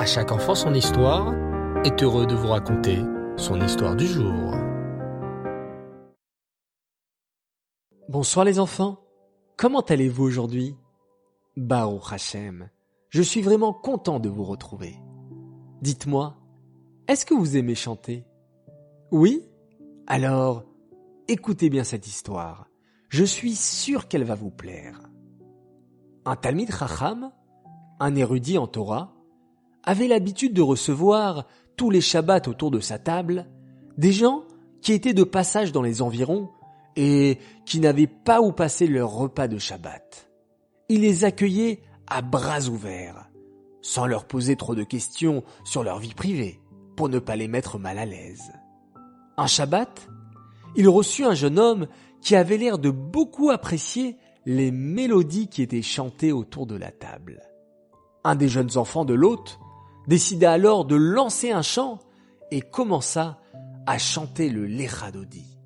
À chaque enfant son histoire est heureux de vous raconter son histoire du jour. Bonsoir les enfants, comment allez-vous aujourd'hui? Baruch Hashem, je suis vraiment content de vous retrouver. Dites-moi, est-ce que vous aimez chanter? Oui? Alors, écoutez bien cette histoire. Je suis sûr qu'elle va vous plaire. Un Talmid Chacham, un érudit en Torah, avait l'habitude de recevoir tous les Shabbats autour de sa table des gens qui étaient de passage dans les environs et qui n'avaient pas où passer leur repas de Shabbat. Il les accueillait à bras ouverts, sans leur poser trop de questions sur leur vie privée, pour ne pas les mettre mal à l'aise. Un Shabbat, il reçut un jeune homme qui avait l'air de beaucoup apprécier les mélodies qui étaient chantées autour de la table. Un des jeunes enfants de l'hôte décida alors de lancer un chant et commença à chanter le Lechadodi.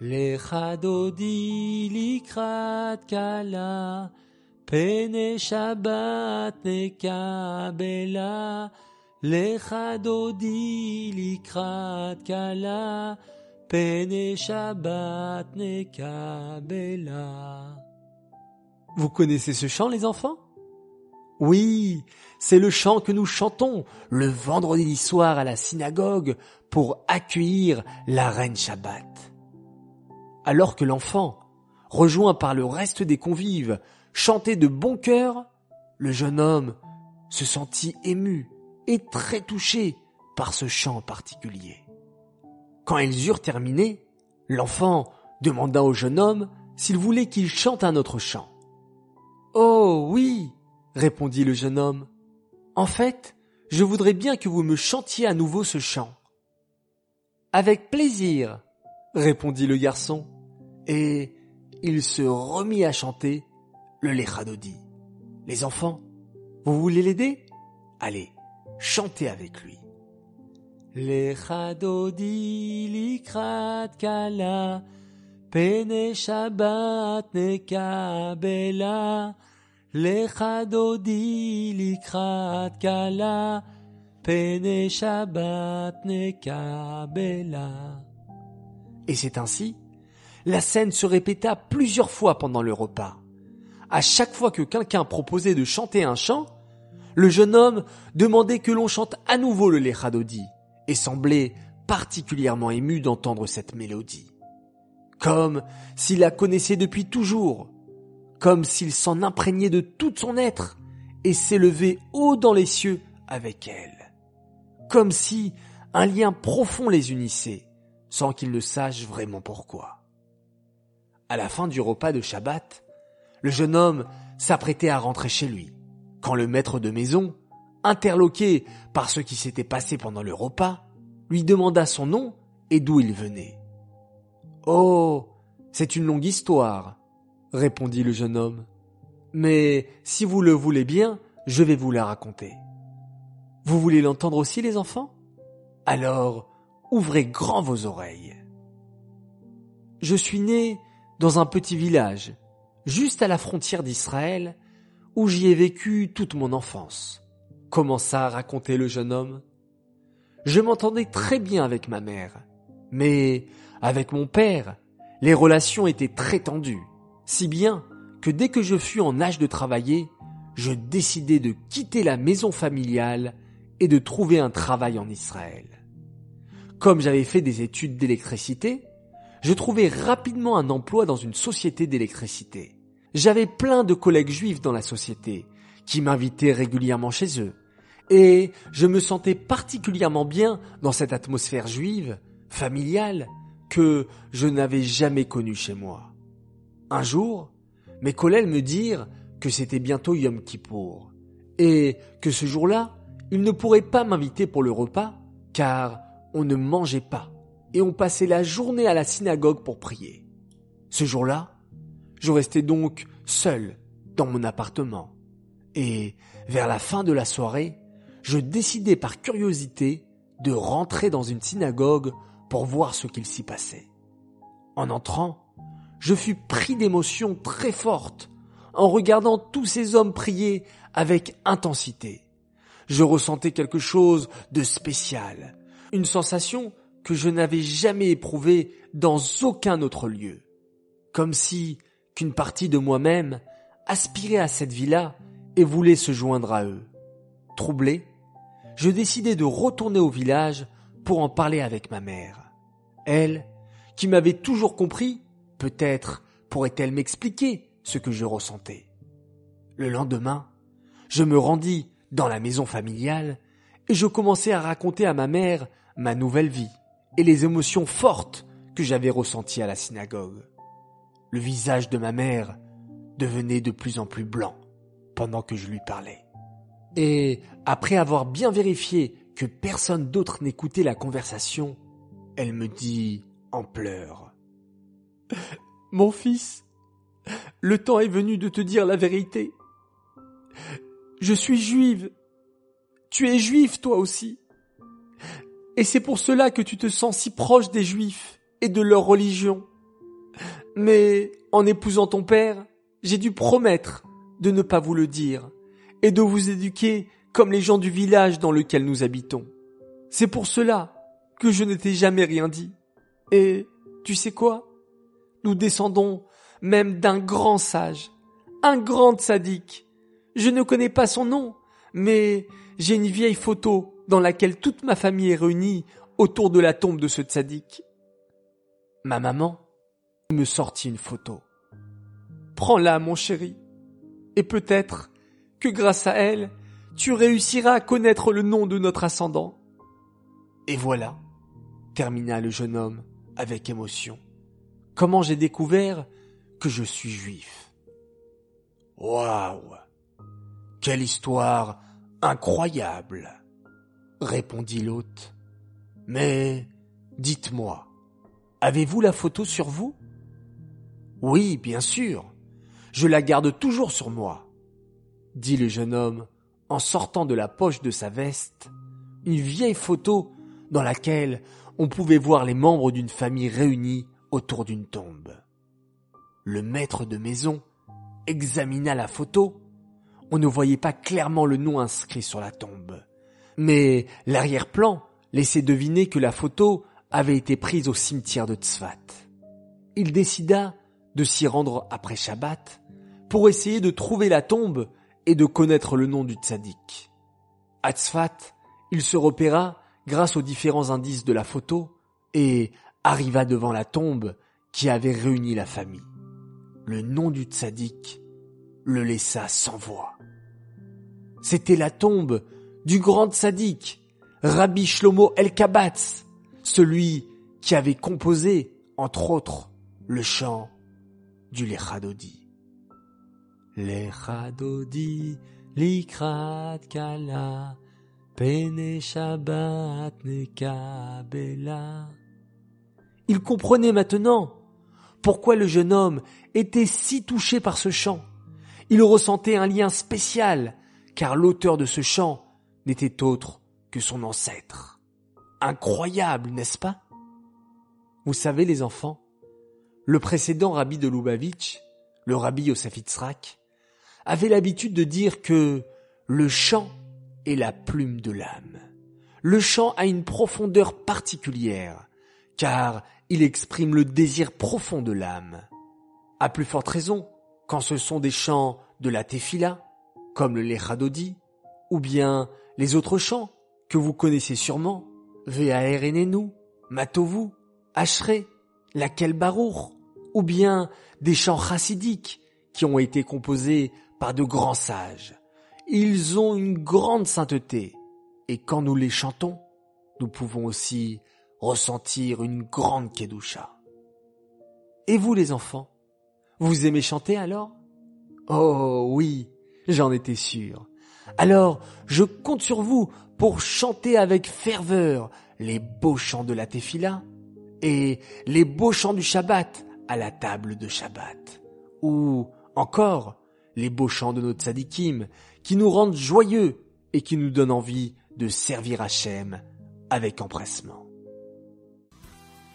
Lechadodi likrat kala, pene shabbat nekabela, Lechadodi likrat kala, pene shabbat nekabela. Vous connaissez ce chant, les enfants? Oui, c'est le chant que nous chantons le vendredi soir à la synagogue pour accueillir la reine Shabbat. Alors que l'enfant, rejoint par le reste des convives, chantait de bon cœur, le jeune homme se sentit ému et très touché par ce chant particulier. Quand ils eurent terminé, l'enfant demanda au jeune homme s'il voulait qu'il chante un autre chant. Oh oui, répondit le jeune homme. En fait, je voudrais bien que vous me chantiez à nouveau ce chant. Avec plaisir, répondit le garçon, et il se remit à chanter le Lechadodi. Les enfants, vous voulez l'aider? Allez, chantez avec lui. Likrat kala, pene shabbat nekabela. Et c'est ainsi, la scène se répéta plusieurs fois pendant le repas. À chaque fois que quelqu'un proposait de chanter un chant, le jeune homme demandait que l'on chante à nouveau le Lechadodi et semblait particulièrement ému d'entendre cette mélodie. Comme s'il la connaissait depuis toujours, comme s'il s'en imprégnait de tout son être et s'élevait haut dans les cieux avec elle. Comme si un lien profond les unissait, sans qu'ils ne sachent vraiment pourquoi. À la fin du repas de Shabbat, le jeune homme s'apprêtait à rentrer chez lui, quand le maître de maison, interloqué par ce qui s'était passé pendant le repas, lui demanda son nom et d'où il venait. Oh, c'est une longue histoire, répondit le jeune homme. Mais si vous le voulez bien, je vais vous la raconter. Vous voulez l'entendre aussi, les enfants? Alors, ouvrez grand vos oreilles. Je suis né dans un petit village, juste à la frontière d'Israël, où j'y ai vécu toute mon enfance, commença à raconter le jeune homme. Je m'entendais très bien avec ma mère, mais avec mon père, les relations étaient très tendues, si bien que dès que je fus en âge de travailler, je décidai de quitter la maison familiale et de trouver un travail en Israël. Comme j'avais fait des études d'électricité, je trouvai rapidement un emploi dans une société d'électricité. J'avais plein de collègues juifs dans la société, qui m'invitaient régulièrement chez eux, et je me sentais particulièrement bien dans cette atmosphère juive, familiale, que je n'avais jamais connue chez moi. Un jour, mes collègues me dirent que c'était bientôt Yom Kippour, et que ce jour-là, ils ne pourraient pas m'inviter pour le repas, car on ne mangeait pas, et on passait la journée à la synagogue pour prier. Ce jour-là, je restais donc seul dans mon appartement, et vers la fin de la soirée, je décidai par curiosité de rentrer dans une synagogue pour voir ce qu'il s'y passait. En entrant, je fus pris d'émotions très fortes en regardant tous ces hommes prier avec intensité. je ressentais quelque chose de spécial, une sensation que je n'avais jamais éprouvée dans aucun autre lieu. Comme si qu'une partie de moi-même aspirait à cette vie-là et voulait se joindre à eux. Troublé, je décidai de retourner au village pour en parler avec ma mère. Elle, qui m'avait toujours compris, peut-être pourrait-elle m'expliquer ce que je ressentais. Le lendemain, je me rendis dans la maison familiale et je commençai à raconter à ma mère ma nouvelle vie et les émotions fortes que j'avais ressenties à la synagogue. Le visage de ma mère devenait de plus en plus blanc pendant que je lui parlais. Et après avoir bien vérifié que personne d'autre n'écoutait la conversation, elle me dit en pleurs. Mon fils, le temps est venu de te dire la vérité. Je suis juive. Tu es juif toi aussi. Et c'est pour cela que tu te sens si proche des juifs et de leur religion. Mais en épousant ton père, j'ai dû promettre de ne pas vous le dire et de vous éduquer comme les gens du village dans lequel nous habitons. C'est pour cela que je ne t'ai jamais rien dit. Et tu sais quoi? Nous descendons même d'un grand sage, un grand sadique. Je ne connais pas son nom, mais j'ai une vieille photo dans laquelle toute ma famille est réunie autour de la tombe de ce tzaddik. Ma maman me sortit une photo. Prends-la, mon chéri, et peut-être que grâce à elle, tu réussiras à connaître le nom de notre ascendant. Et voilà, termina le jeune homme avec émotion, comment j'ai découvert que je suis juif. Waouh Quelle histoire incroyable répondit l'hôte. Mais dites-moi, avez-vous la photo sur vous? Oui, bien sûr. Je la garde toujours sur moi, dit le jeune homme en sortant de la poche de sa veste une vieille photo dans laquelle on pouvait voir les membres d'une famille réunis autour d'une tombe. Le maître de maison examina la photo. On ne voyait pas clairement le nom inscrit sur la tombe. Mais l'arrière-plan laissait deviner que la photo avait été prise au cimetière de Tzfat. Il décida de s'y rendre après Shabbat pour essayer de trouver la tombe et de connaître le nom du tzaddik. À Tzfat, il se repéra grâce aux différents indices de la photo et arriva devant la tombe qui avait réuni la famille. Le nom du tzaddik le laissa sans voix. C'était la tombe du grand tzaddik, Rabbi Shlomo El Kabatz, celui qui avait composé, entre autres, le chant du Lechadodi. Lechadodi, likrat kala, pene shabbat nekabela. Il comprenait maintenant pourquoi le jeune homme était si touché par ce chant. Il ressentait un lien spécial, car l'auteur de ce chant n'était autre que son ancêtre. Incroyable, n'est-ce pas? Vous savez, les enfants, le précédent rabbi de Lubavitch, le rabbi Yosef Itzrak, avait l'habitude de dire que le chant est la plume de l'âme. Le chant a une profondeur particulière, car il exprime le désir profond de l'âme. À plus forte raison, quand ce sont des chants de la tefila, comme le lechadodi, ou bien les autres chants que vous connaissez sûrement, Ve'aerenenu, Matovu, Ashre, Laquelle Barour, ou bien des chants chassidiques qui ont été composés par de grands sages. Ils ont une grande sainteté, et quand nous les chantons, nous pouvons aussi ressentir une grande kedusha. Et vous les enfants, vous aimez chanter alors? Oh oui, j'en étais sûr. Alors, je compte sur vous pour chanter avec ferveur les beaux chants de la Tefila et les beaux chants du Shabbat à la table de Shabbat. Ou encore les beaux chants de nos tzadikim qui nous rendent joyeux et qui nous donnent envie de servir Hachem avec empressement.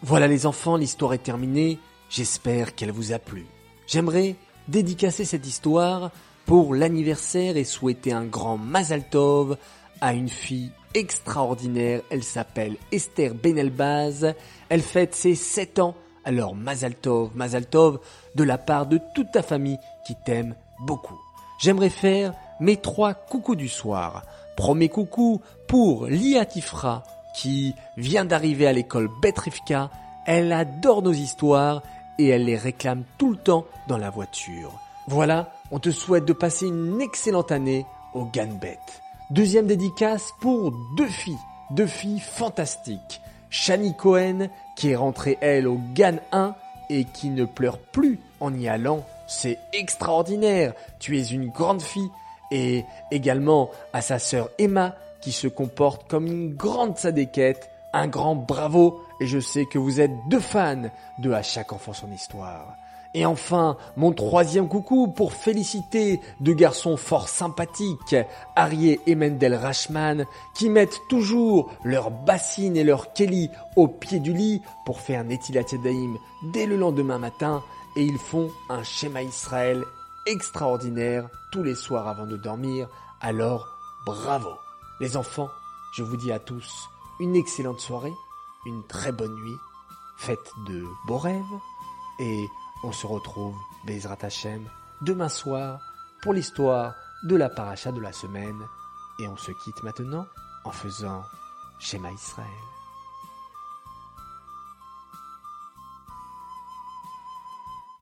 Voilà les enfants, l'histoire est terminée. J'espère qu'elle vous a plu. J'aimerais dédicacer cette histoire pour l'anniversaire et souhaiter un grand Mazal Tov a une fille extraordinaire. Elle s'appelle Esther Benelbaz. Elle fête ses 7 ans. Alors Mazaltov, Mazaltov, de la part de toute ta famille qui t'aime beaucoup. J'aimerais faire mes trois coucous du soir. Premier coucou pour Liatifra qui vient d'arriver à l'école Betrivka. Elle adore nos histoires et elle les réclame tout le temps dans la voiture. Voilà, on te souhaite de passer une excellente année au Ganbet. Deuxième dédicace pour deux filles, deux filles fantastiques. Shani Cohen, qui est rentrée elle au GAN 1 et qui ne pleure plus en y allant. C'est extraordinaire. Tu es une grande fille. Et également à sa sœur Emma, qui se comporte comme une grande sadéquette. Un grand bravo. Et je sais que vous êtes deux fans de À chaque enfant son histoire. Et enfin, mon troisième coucou pour féliciter deux garçons fort sympathiques, Arié et Mendel Rachman, qui mettent toujours leur bassine et leur Kelly au pied du lit pour faire un Etilat dès le lendemain matin, et ils font un schéma Israël extraordinaire tous les soirs avant de dormir, alors bravo. Les enfants, je vous dis à tous une excellente soirée, une très bonne nuit, faites de beaux rêves, et on se retrouve, Bezrat Hashem, demain soir pour l'histoire de la paracha de la semaine. Et on se quitte maintenant en faisant Shema Israël.